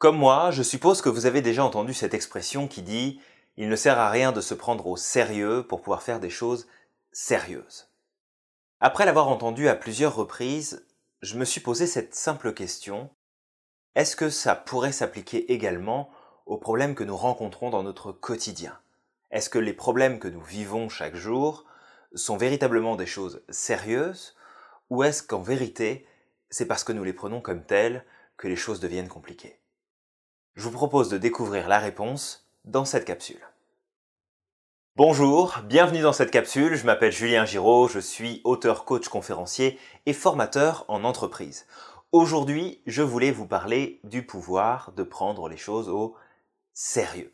Comme moi, je suppose que vous avez déjà entendu cette expression qui dit ⁇ Il ne sert à rien de se prendre au sérieux pour pouvoir faire des choses sérieuses ⁇ Après l'avoir entendu à plusieurs reprises, je me suis posé cette simple question est-ce que ça pourrait s'appliquer également aux problèmes que nous rencontrons dans notre quotidien? Est-ce que les problèmes que nous vivons chaque jour sont véritablement des choses sérieuses ou est-ce qu'en vérité, c'est parce que nous les prenons comme telles que les choses deviennent compliquées? Je vous propose de découvrir la réponse dans cette capsule. Bonjour, bienvenue dans cette capsule, je m'appelle Julien Giraud, je suis auteur, coach, conférencier et formateur en entreprise. Aujourd'hui, je voulais vous parler du pouvoir de prendre les choses au sérieux.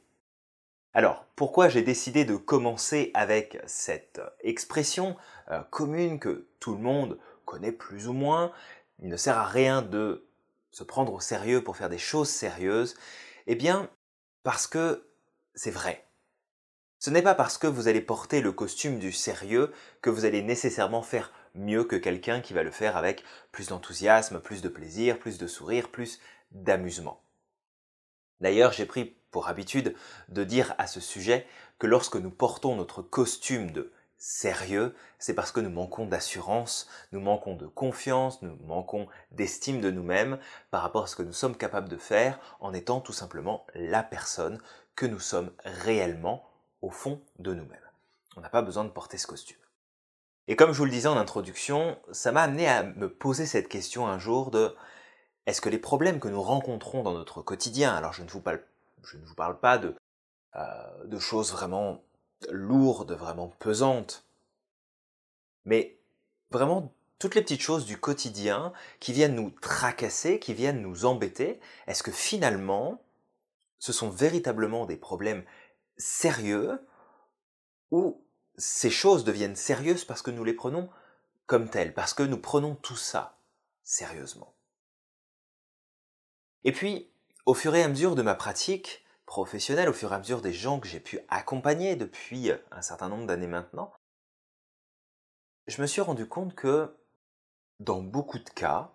Alors, pourquoi j'ai décidé de commencer avec cette expression euh, commune que tout le monde connaît plus ou moins Il ne sert à rien de se prendre au sérieux pour faire des choses sérieuses. Eh bien, parce que c'est vrai. Ce n'est pas parce que vous allez porter le costume du sérieux que vous allez nécessairement faire mieux que quelqu'un qui va le faire avec plus d'enthousiasme, plus de plaisir, plus de sourire, plus d'amusement. D'ailleurs, j'ai pris pour habitude de dire à ce sujet que lorsque nous portons notre costume de sérieux, c'est parce que nous manquons d'assurance, nous manquons de confiance, nous manquons d'estime de nous-mêmes par rapport à ce que nous sommes capables de faire en étant tout simplement la personne que nous sommes réellement au fond de nous-mêmes. On n'a pas besoin de porter ce costume. Et comme je vous le disais en introduction, ça m'a amené à me poser cette question un jour de est-ce que les problèmes que nous rencontrons dans notre quotidien, alors je ne vous parle, pas de, euh, de choses vraiment lourdes, vraiment pesantes, mais vraiment toutes les petites choses du quotidien qui viennent nous tracasser, qui viennent nous embêter, est-ce que finalement ce sont véritablement des problèmes sérieux ou ces choses deviennent sérieuses parce que nous les prenons comme telles, parce que nous prenons tout ça sérieusement? Et puis, au fur et à mesure de ma pratique professionnelle, au fur et à mesure des gens que j'ai pu accompagner depuis un certain nombre d'années maintenant, je me suis rendu compte que, dans beaucoup de cas,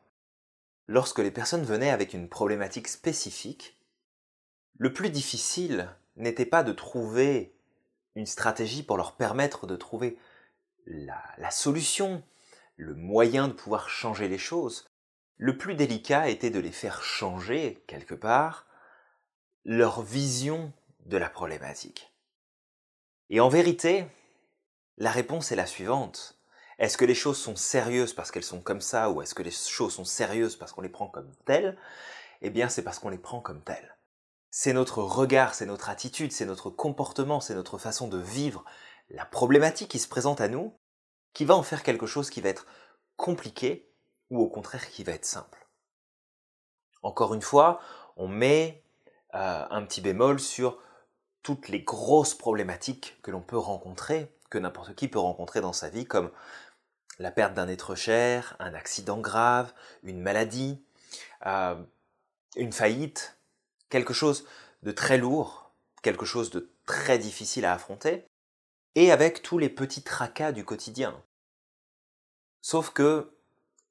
lorsque les personnes venaient avec une problématique spécifique, le plus difficile n'était pas de trouver une stratégie pour leur permettre de trouver la, solution, le moyen de pouvoir changer les choses. Le plus délicat était de les faire changer, quelque part, leur vision de la problématique. Et en vérité, la réponse est la suivante. Est-ce que les choses sont sérieuses parce qu'elles sont comme ça ou est-ce que les choses sont sérieuses parce qu'on les prend comme telles? Eh bien, c'est parce qu'on les prend comme telles c'est notre regard, c'est notre attitude, c'est notre comportement, c'est notre façon de vivre la problématique qui se présente à nous, qui va en faire quelque chose qui va être compliqué ou au contraire qui va être simple. Encore une fois, on met euh, un petit bémol sur toutes les grosses problématiques que l'on peut rencontrer, que n'importe qui peut rencontrer dans sa vie, comme la perte d'un être cher, un accident grave, une maladie, euh, une faillite, quelque chose de très lourd, quelque chose de très difficile à affronter, et avec tous les petits tracas du quotidien. Sauf que,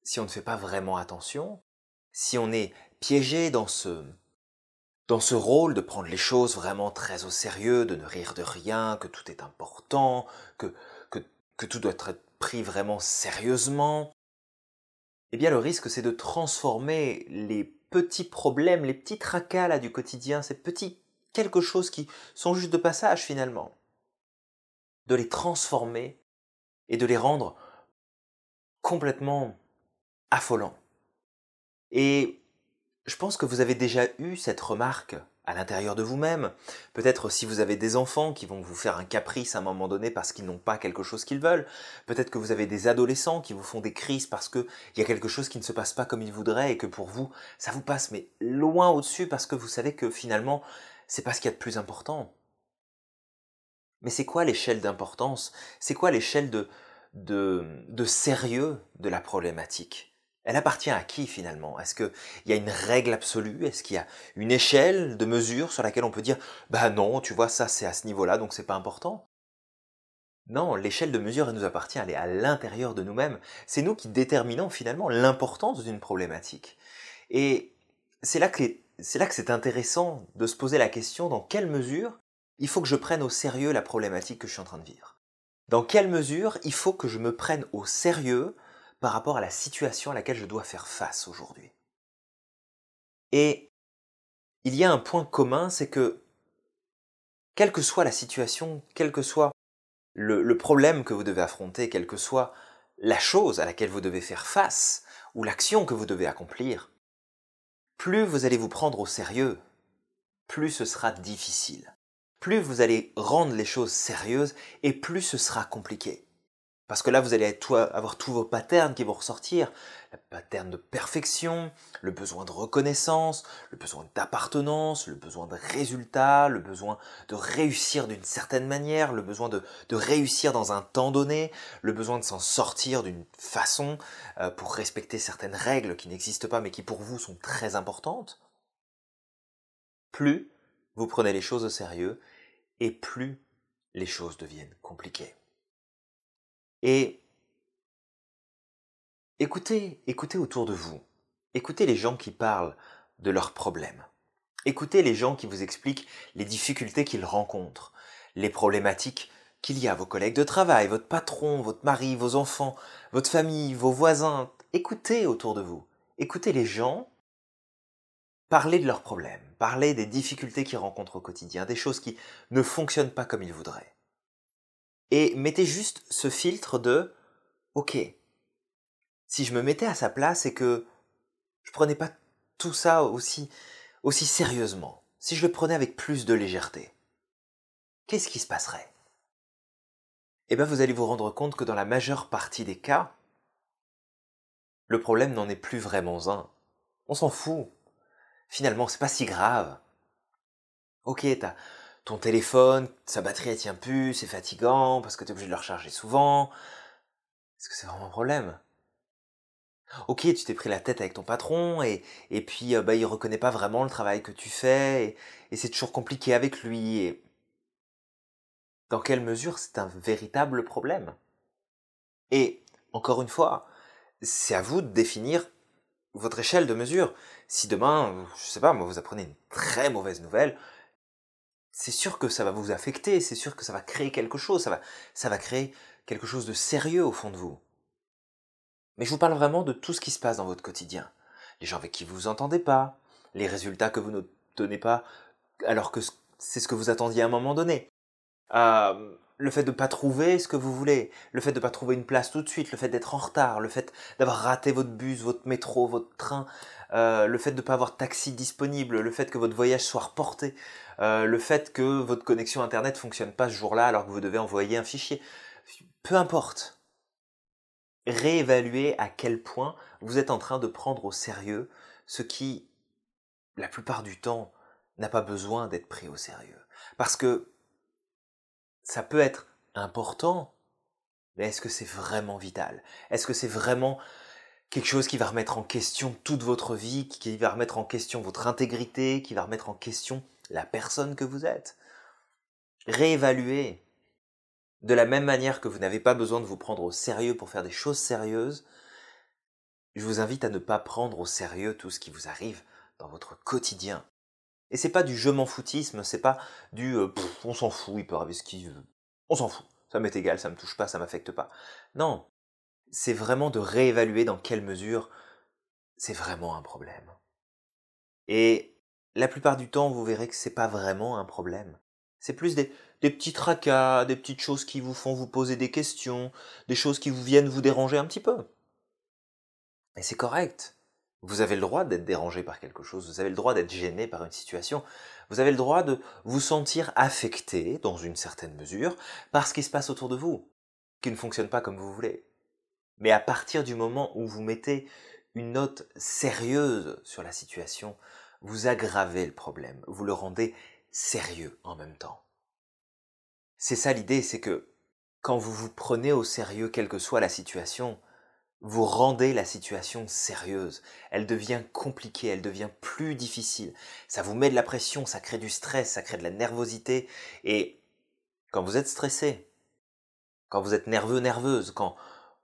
si on ne fait pas vraiment attention, si on est piégé dans ce, dans ce rôle de prendre les choses vraiment très au sérieux, de ne rire de rien, que tout est important, que, tout doit être pris vraiment sérieusement, eh bien le risque c'est de transformer les petits problèmes, les petits tracas du quotidien, ces petits quelque chose qui sont juste de passage finalement, de les transformer et de les rendre complètement affolants. Et je pense que vous avez déjà eu cette remarque à l'intérieur de vous-même. Peut-être si vous avez des enfants qui vont vous faire un caprice à un moment donné parce qu'ils n'ont pas quelque chose qu'ils veulent. Peut-être que vous avez des adolescents qui vous font des crises parce qu'il y a quelque chose qui ne se passe pas comme ils voudraient et que pour vous, ça vous passe mais loin au-dessus parce que vous savez que finalement, c'est pas ce qu'il y a de plus important. Mais c'est quoi l'échelle d'importance? C'est quoi l'échelle de, sérieux de la problématique? Elle appartient à qui finalement? Est-ce qu'il y a une règle absolue? Est-ce qu'il y a une échelle de mesure sur laquelle on peut dire bah non, tu vois, ça c'est à ce niveau-là, donc c'est pas important? Non, l'échelle de mesure, elle nous appartient, elle est à l'intérieur de nous-mêmes. C'est nous qui déterminons finalement l'importance d'une problématique. Et c'est là que les c'est là que c'est intéressant de se poser la question dans quelle mesure il faut que je prenne au sérieux la problématique que je suis en train de vivre? Dans quelle mesure il faut que je me prenne au sérieux par rapport à la situation à laquelle je dois faire face aujourd'hui. Et il y a un point commun, c'est que quelle que soit la situation, quel que soit le, problème que vous devez affronter, quelle que soit la chose à laquelle vous devez faire face, ou l'action que vous devez accomplir, plus vous allez vous prendre au sérieux, plus ce sera difficile. Plus vous allez rendre les choses sérieuses et plus ce sera compliqué. Parce que là, vous allez avoir tous vos patterns qui vont ressortir. Le pattern de perfection, le besoin de reconnaissance, le besoin d'appartenance, le besoin de résultat, le besoin de réussir d'une certaine manière, le besoin de, réussir dans un temps donné, le besoin de s'en sortir d'une façon euh, pour respecter certaines règles qui n'existent pas mais qui pour vous sont très importantes. Plus vous prenez les choses au sérieux et plus les choses deviennent compliquées. Et écoutez, écoutez autour de vous. Écoutez les gens qui parlent de leurs problèmes. Écoutez les gens qui vous expliquent les difficultés qu'ils rencontrent, les problématiques qu'il y a, vos collègues de travail, votre patron, votre mari, vos enfants, votre famille, vos voisins. Écoutez autour de vous. Écoutez les gens parler de leurs problèmes, parler des difficultés qu'ils rencontrent au quotidien, des choses qui ne fonctionnent pas comme ils voudraient et mettez juste ce filtre de OK. Si je me mettais à sa place et que je prenais pas tout ça aussi aussi sérieusement, si je le prenais avec plus de légèreté, qu'est-ce qui se passerait? Eh bien, vous allez vous rendre compte que dans la majeure partie des cas, le problème n'en est plus vraiment un. On s'en fout. Finalement, c'est pas si grave. Ok, t'as ton téléphone, sa batterie elle tient plus, c'est fatigant parce que tu es obligé de le recharger souvent. Est-ce que c'est vraiment un problème? Ok, tu t'es pris la tête avec ton patron et, puis euh, bah, reconnaît pas vraiment le travail que tu fais et, c'est toujours compliqué avec lui. Et... Dans quelle mesure c'est un véritable problème? Et encore une fois, c'est à vous de définir votre échelle de mesure. Si demain, je sais pas, moi, vous apprenez une très mauvaise nouvelle, c'est sûr que ça va vous affecter, c'est sûr que ça va créer quelque chose, ça va, ça va créer quelque chose de sérieux au fond de vous. Mais je vous parle vraiment de tout ce qui se passe dans votre quotidien. Les gens avec qui vous vous entendez pas, les résultats que vous ne donnez pas alors que c'est ce que vous attendiez à un moment donné. Euh, le fait de ne pas trouver ce que vous voulez, le fait de ne pas trouver une place tout de suite, le fait d'être en retard, le fait d'avoir raté votre bus, votre métro, votre train, euh, le fait de ne pas avoir taxi disponible, le fait que votre voyage soit reporté, euh, le fait que votre connexion Internet fonctionne pas ce jour-là alors que vous devez envoyer un fichier. Peu importe. Réévaluez à quel point vous êtes en train de prendre au sérieux ce qui, la plupart du temps, n'a pas besoin d'être pris au sérieux. Parce que ça peut être important, mais est-ce que c'est vraiment vital? Est-ce que c'est vraiment quelque chose qui va remettre en question toute votre vie, qui va remettre en question votre intégrité, qui va remettre en question la personne que vous êtes? Réévaluez. De la même manière que vous n'avez pas besoin de vous prendre au sérieux pour faire des choses sérieuses, je vous invite à ne pas prendre au sérieux tout ce qui vous arrive dans votre quotidien. Et c'est pas du je m'en foutisme, c'est pas du euh, on s'en fout, il peut arriver ce qu'il veut. On s'en fout, ça m'est égal, ça me touche pas, ça m'affecte pas. Non, c'est vraiment de réévaluer dans quelle mesure c'est vraiment un problème. Et la plupart du temps, vous verrez que c'est pas vraiment un problème. C'est plus des, des petits tracas, des petites choses qui vous font vous poser des questions, des choses qui vous viennent vous déranger un petit peu. Et c'est correct. Vous avez le droit d'être dérangé par quelque chose, vous avez le droit d'être gêné par une situation, vous avez le droit de vous sentir affecté, dans une certaine mesure, par ce qui se passe autour de vous, qui ne fonctionne pas comme vous voulez. Mais à partir du moment où vous mettez une note sérieuse sur la situation, vous aggravez le problème, vous le rendez sérieux en même temps. C'est ça l'idée, c'est que quand vous vous prenez au sérieux quelle que soit la situation, vous rendez la situation sérieuse. Elle devient compliquée, elle devient plus difficile. Ça vous met de la pression, ça crée du stress, ça crée de la nervosité. Et quand vous êtes stressé, quand vous êtes nerveux, nerveuse, quand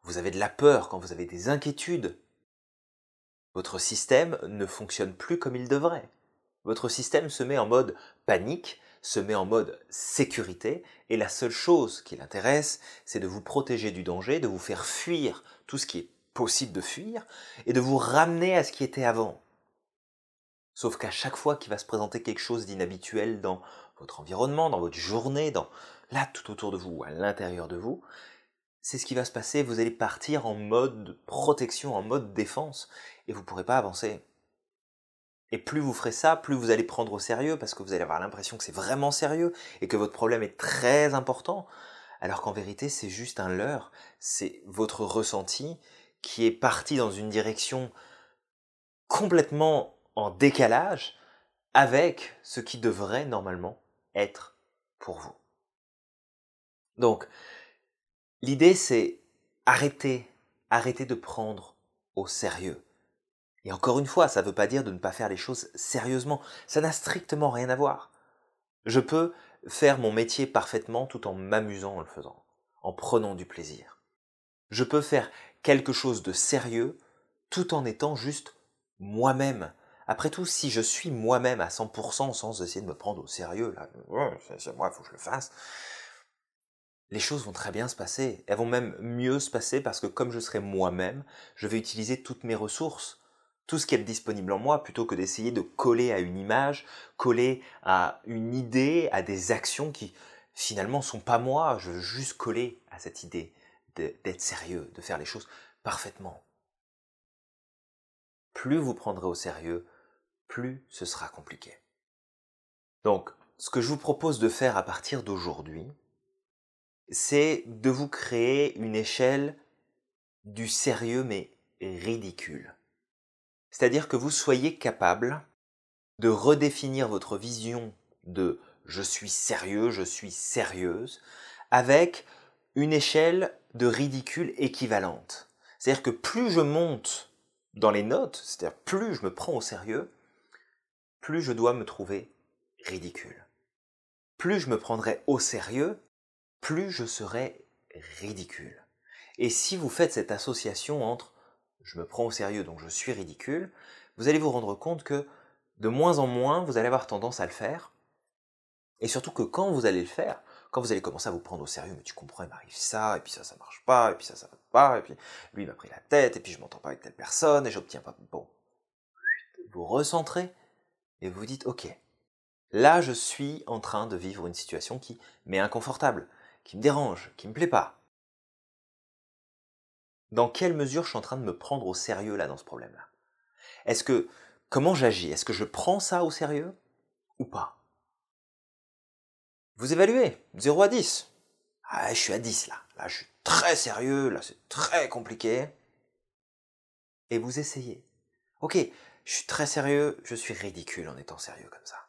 vous avez de la peur, quand vous avez des inquiétudes, votre système ne fonctionne plus comme il devrait. Votre système se met en mode panique, se met en mode sécurité, et la seule chose qui l'intéresse, c'est de vous protéger du danger, de vous faire fuir tout ce qui est possible de fuir, et de vous ramener à ce qui était avant. Sauf qu'à chaque fois qu'il va se présenter quelque chose d'inhabituel dans votre environnement, dans votre journée, dans là tout autour de vous ou à l'intérieur de vous, c'est ce qui va se passer, vous allez partir en mode protection, en mode défense, et vous ne pourrez pas avancer. Et plus vous ferez ça, plus vous allez prendre au sérieux, parce que vous allez avoir l'impression que c'est vraiment sérieux, et que votre problème est très important, alors qu'en vérité c'est juste un leurre, c'est votre ressenti qui est parti dans une direction complètement en décalage avec ce qui devrait normalement être pour vous. Donc, l'idée c'est arrêter, arrêter de prendre au sérieux. Et encore une fois, ça ne veut pas dire de ne pas faire les choses sérieusement. Ça n'a strictement rien à voir. Je peux faire mon métier parfaitement tout en m'amusant en le faisant, en prenant du plaisir. Je peux faire quelque chose de sérieux tout en étant juste moi-même. Après tout, si je suis moi-même à 100% sans essayer de me prendre au sérieux, là, c'est moi, il faut que je le fasse, les choses vont très bien se passer. Elles vont même mieux se passer parce que comme je serai moi-même, je vais utiliser toutes mes ressources tout ce qui est disponible en moi plutôt que d'essayer de coller à une image, coller à une idée, à des actions qui finalement sont pas moi. Je veux juste coller à cette idée d'être sérieux, de faire les choses parfaitement. Plus vous prendrez au sérieux, plus ce sera compliqué. Donc, ce que je vous propose de faire à partir d'aujourd'hui, c'est de vous créer une échelle du sérieux mais ridicule. C'est-à-dire que vous soyez capable de redéfinir votre vision de je suis sérieux, je suis sérieuse, avec une échelle de ridicule équivalente. C'est-à-dire que plus je monte dans les notes, c'est-à-dire plus je me prends au sérieux, plus je dois me trouver ridicule. Plus je me prendrai au sérieux, plus je serai ridicule. Et si vous faites cette association entre je me prends au sérieux, donc je suis ridicule, vous allez vous rendre compte que de moins en moins, vous allez avoir tendance à le faire. Et surtout que quand vous allez le faire, quand vous allez commencer à vous prendre au sérieux, mais tu comprends, il m'arrive ça, et puis ça, ça marche pas, et puis ça, ça va pas, et puis lui, il m'a pris la tête, et puis je m'entends pas avec telle personne, et j'obtiens pas. Bon. Vous recentrez, et vous dites, ok, là, je suis en train de vivre une situation qui m'est inconfortable, qui me dérange, qui me plaît pas dans quelle mesure je suis en train de me prendre au sérieux là dans ce problème-là? Est-ce que comment j'agis? Est-ce que je prends ça au sérieux? Ou pas? Vous évaluez 0 à 10. Ah, je suis à 10 là. Là, je suis très sérieux, là c'est très compliqué. Et vous essayez. OK, je suis très sérieux, je suis ridicule en étant sérieux comme ça.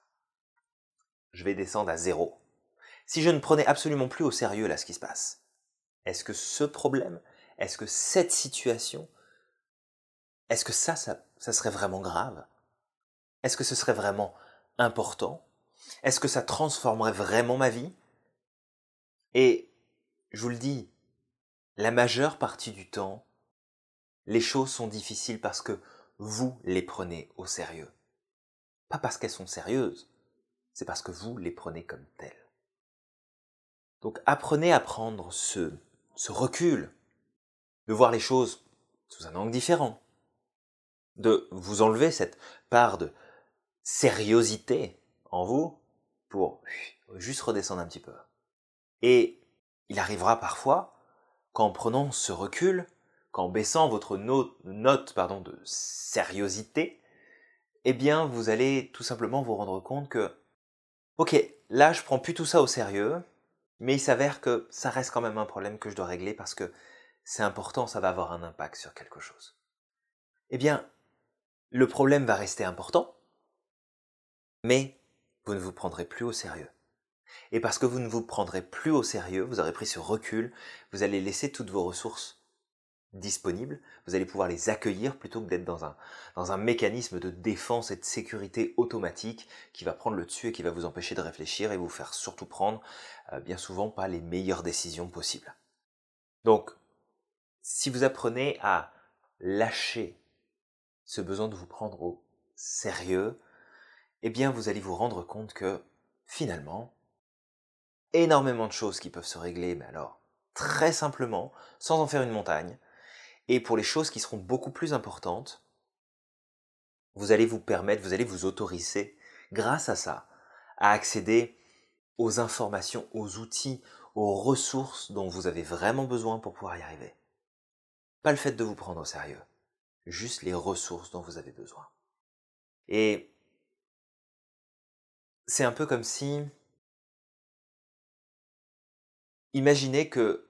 Je vais descendre à 0. Si je ne prenais absolument plus au sérieux là ce qui se passe, est-ce que ce problème est-ce que cette situation, est-ce que ça, ça, serait vraiment grave? Est-ce que ce serait vraiment important? Est-ce que ça transformerait vraiment ma vie? Et je vous le dis, la majeure partie du temps, les choses sont difficiles parce que vous les prenez au sérieux. Pas parce qu'elles sont sérieuses, c'est parce que vous les prenez comme telles. Donc apprenez à prendre ce, ce recul, de voir les choses sous un angle différent, de vous enlever cette part de sériosité en vous pour juste redescendre un petit peu. Et il arrivera parfois qu'en prenant ce recul, qu'en baissant votre note, de sériosité, eh bien vous allez tout simplement vous rendre compte que, ok, là je prends plus tout ça au sérieux, mais il s'avère que ça reste quand même un problème que je dois régler parce que c'est important, ça va avoir un impact sur quelque chose. Eh bien, le problème va rester important, mais vous ne vous prendrez plus au sérieux. Et parce que vous ne vous prendrez plus au sérieux, vous aurez pris ce recul, vous allez laisser toutes vos ressources disponibles, vous allez pouvoir les accueillir plutôt que d'être dans un, dans un mécanisme de défense et de sécurité automatique qui va prendre le dessus et qui va vous empêcher de réfléchir et vous faire surtout prendre euh, bien souvent pas les meilleures décisions possibles. Donc, si vous apprenez à lâcher ce besoin de vous prendre au sérieux, eh bien vous allez vous rendre compte que finalement, énormément de choses qui peuvent se régler, mais alors très simplement, sans en faire une montagne, et pour les choses qui seront beaucoup plus importantes, vous allez vous permettre, vous allez vous autoriser, grâce à ça, à accéder aux informations, aux outils, aux ressources dont vous avez vraiment besoin pour pouvoir y arriver. Pas le fait de vous prendre au sérieux, juste les ressources dont vous avez besoin. Et c'est un peu comme si... Imaginez que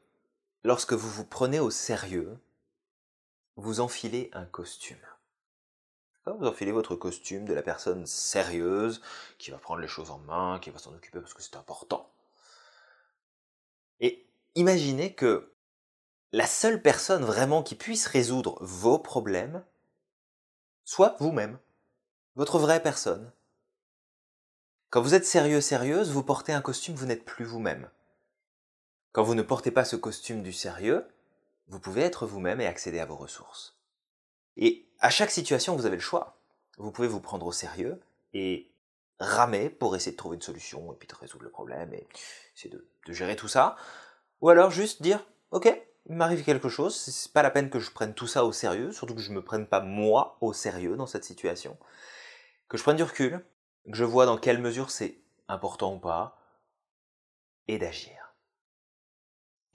lorsque vous vous prenez au sérieux, vous enfilez un costume. Vous enfilez votre costume de la personne sérieuse, qui va prendre les choses en main, qui va s'en occuper parce que c'est important. Et imaginez que la seule personne vraiment qui puisse résoudre vos problèmes soit vous-même, votre vraie personne. Quand vous êtes sérieux, sérieuse, vous portez un costume, vous n'êtes plus vous-même. Quand vous ne portez pas ce costume du sérieux, vous pouvez être vous-même et accéder à vos ressources. Et à chaque situation, vous avez le choix. Vous pouvez vous prendre au sérieux et ramer pour essayer de trouver une solution et puis de résoudre le problème et essayer de, gérer tout ça. Ou alors juste dire, ok, il m'arrive quelque chose, c'est pas la peine que je prenne tout ça au sérieux, surtout que je me prenne pas moi au sérieux dans cette situation. Que je prenne du recul, que je vois dans quelle mesure c'est important ou pas, et d'agir.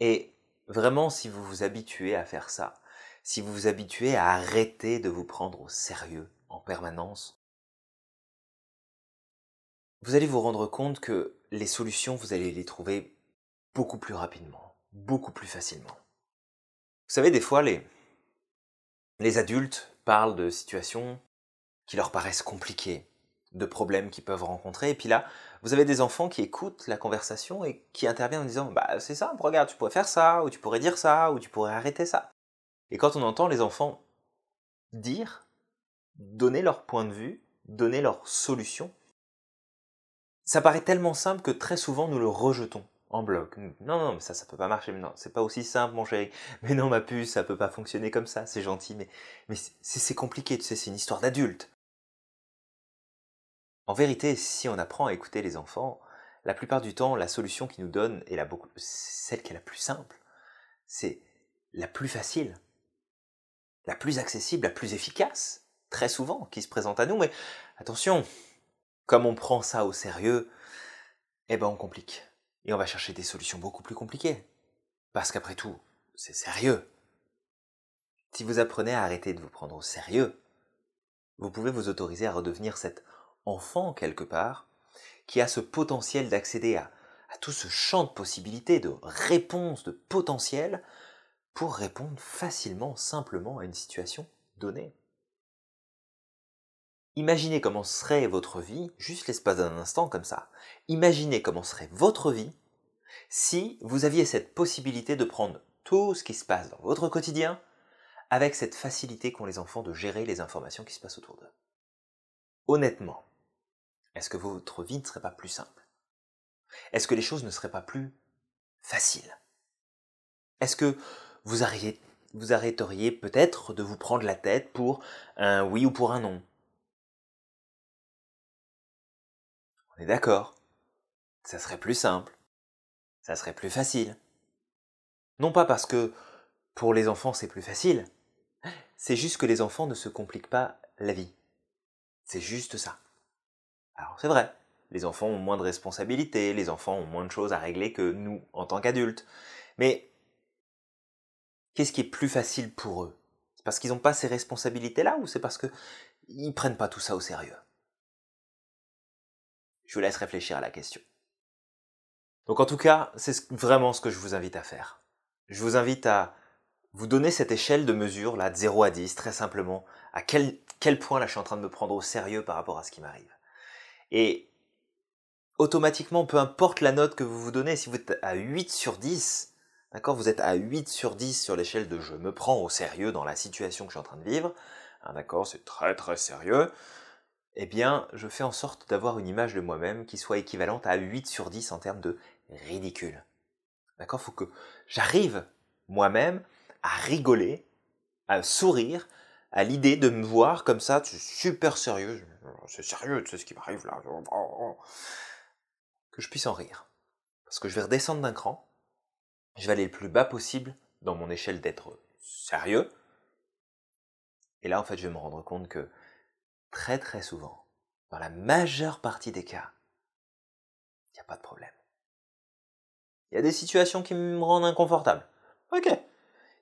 Et vraiment, si vous vous habituez à faire ça, si vous vous habituez à arrêter de vous prendre au sérieux en permanence, vous allez vous rendre compte que les solutions, vous allez les trouver beaucoup plus rapidement, beaucoup plus facilement. Vous savez, des fois, les, adultes parlent de situations qui leur paraissent compliquées, de problèmes qu'ils peuvent rencontrer, et puis là, vous avez des enfants qui écoutent la conversation et qui interviennent en disant Bah, c'est ça, regarde, tu pourrais faire ça, ou tu pourrais dire ça, ou tu pourrais arrêter ça. Et quand on entend les enfants dire, donner leur point de vue, donner leur solution, ça paraît tellement simple que très souvent nous le rejetons en bloc. Non, non, mais ça, ça peut pas marcher. Non, c'est pas aussi simple, mon chéri. Mais non, ma puce, ça peut pas fonctionner comme ça. C'est gentil, mais, mais c'est compliqué, c'est une histoire d'adulte. En vérité, si on apprend à écouter les enfants, la plupart du temps, la solution qu'ils nous donnent est celle qui est la plus simple. C'est la plus facile la plus accessible, la plus efficace, très souvent, qui se présente à nous. Mais attention, comme on prend ça au sérieux, eh ben on complique. Et on va chercher des solutions beaucoup plus compliquées. Parce qu'après tout, c'est sérieux. Si vous apprenez à arrêter de vous prendre au sérieux, vous pouvez vous autoriser à redevenir cet enfant quelque part qui a ce potentiel d'accéder à, tout ce champ de possibilités, de réponses, de potentiel pour répondre facilement, simplement à une situation donnée. Imaginez comment serait votre vie, juste l'espace d'un instant comme ça. Imaginez comment serait votre vie si vous aviez cette possibilité de prendre tout ce qui se passe dans votre quotidien avec cette facilité qu'ont les enfants de gérer les informations qui se passent autour d'eux. Honnêtement, est-ce que votre vie ne serait pas plus simple? Est-ce que les choses ne seraient pas plus faciles? Est-ce que vous, arrêteriez peut-être de vous prendre la tête pour un oui ou pour un non? On est d'accord. Ça serait plus simple. Ça serait plus facile. Non pas parce que pour les enfants c'est plus facile, c'est juste que les enfants ne se compliquent pas la vie. C'est juste ça. Alors c'est vrai, les enfants ont moins de responsabilités, les enfants ont moins de choses à régler que nous en tant qu'adultes. Mais Qu'est-ce qui est plus facile pour eux? C'est parce qu'ils n'ont pas ces responsabilités-là ou c'est parce qu'ils ne prennent pas tout ça au sérieux? Je vous laisse réfléchir à la question. Donc en tout cas, c'est vraiment ce que je vous invite à faire. Je vous invite à vous donner cette échelle de mesure là, de 0 à 10, très simplement, à quel, point là je suis en train de me prendre au sérieux par rapport à ce qui m'arrive. Et automatiquement, peu importe la note que vous vous donnez, si vous êtes à 8 sur 10, D'accord Vous êtes à 8 sur 10 sur l'échelle de je me prends au sérieux dans la situation que je suis en train de vivre. Hein, d'accord C'est très très sérieux. Eh bien, je fais en sorte d'avoir une image de moi-même qui soit équivalente à 8 sur 10 en termes de ridicule. D'accord? Faut que j'arrive moi-même à rigoler, à sourire à l'idée de me voir comme ça, super sérieux, c'est sérieux, tu sais ce qui m'arrive là, que je puisse en rire. Parce que je vais redescendre d'un cran, je vais aller le plus bas possible dans mon échelle d'être sérieux. Et là, en fait, je vais me rendre compte que très très souvent, dans la majeure partie des cas, il n'y a pas de problème. Il y a des situations qui me rendent inconfortable. Ok.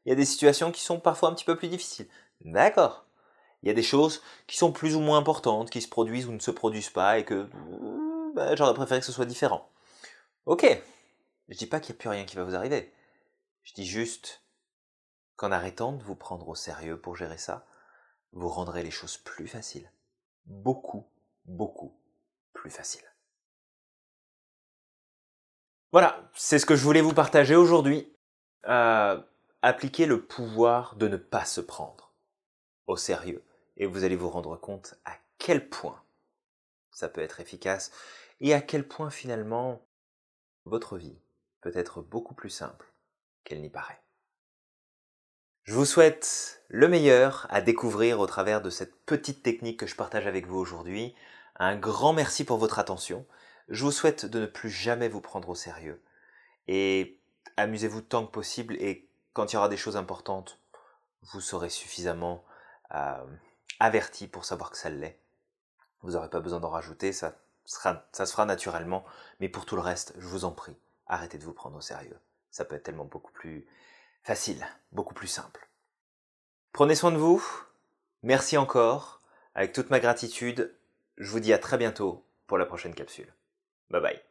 Il y a des situations qui sont parfois un petit peu plus difficiles. D'accord. Il y a des choses qui sont plus ou moins importantes, qui se produisent ou ne se produisent pas, et que bah, j'aurais préféré que ce soit différent. Ok. Je dis pas qu'il n'y a plus rien qui va vous arriver. Je dis juste qu'en arrêtant de vous prendre au sérieux pour gérer ça, vous rendrez les choses plus faciles. Beaucoup, beaucoup plus faciles. Voilà, c'est ce que je voulais vous partager aujourd'hui. Euh, appliquez le pouvoir de ne pas se prendre au sérieux et vous allez vous rendre compte à quel point ça peut être efficace et à quel point finalement votre vie peut être beaucoup plus simple qu'elle n'y paraît. Je vous souhaite le meilleur à découvrir au travers de cette petite technique que je partage avec vous aujourd'hui. Un grand merci pour votre attention. Je vous souhaite de ne plus jamais vous prendre au sérieux. Et amusez-vous tant que possible et quand il y aura des choses importantes, vous serez suffisamment euh, averti pour savoir que ça l'est. Vous n'aurez pas besoin d'en rajouter, ça, sera, ça se fera naturellement. Mais pour tout le reste, je vous en prie, arrêtez de vous prendre au sérieux. Ça peut être tellement beaucoup plus facile, beaucoup plus simple. Prenez soin de vous. Merci encore. Avec toute ma gratitude, je vous dis à très bientôt pour la prochaine capsule. Bye bye.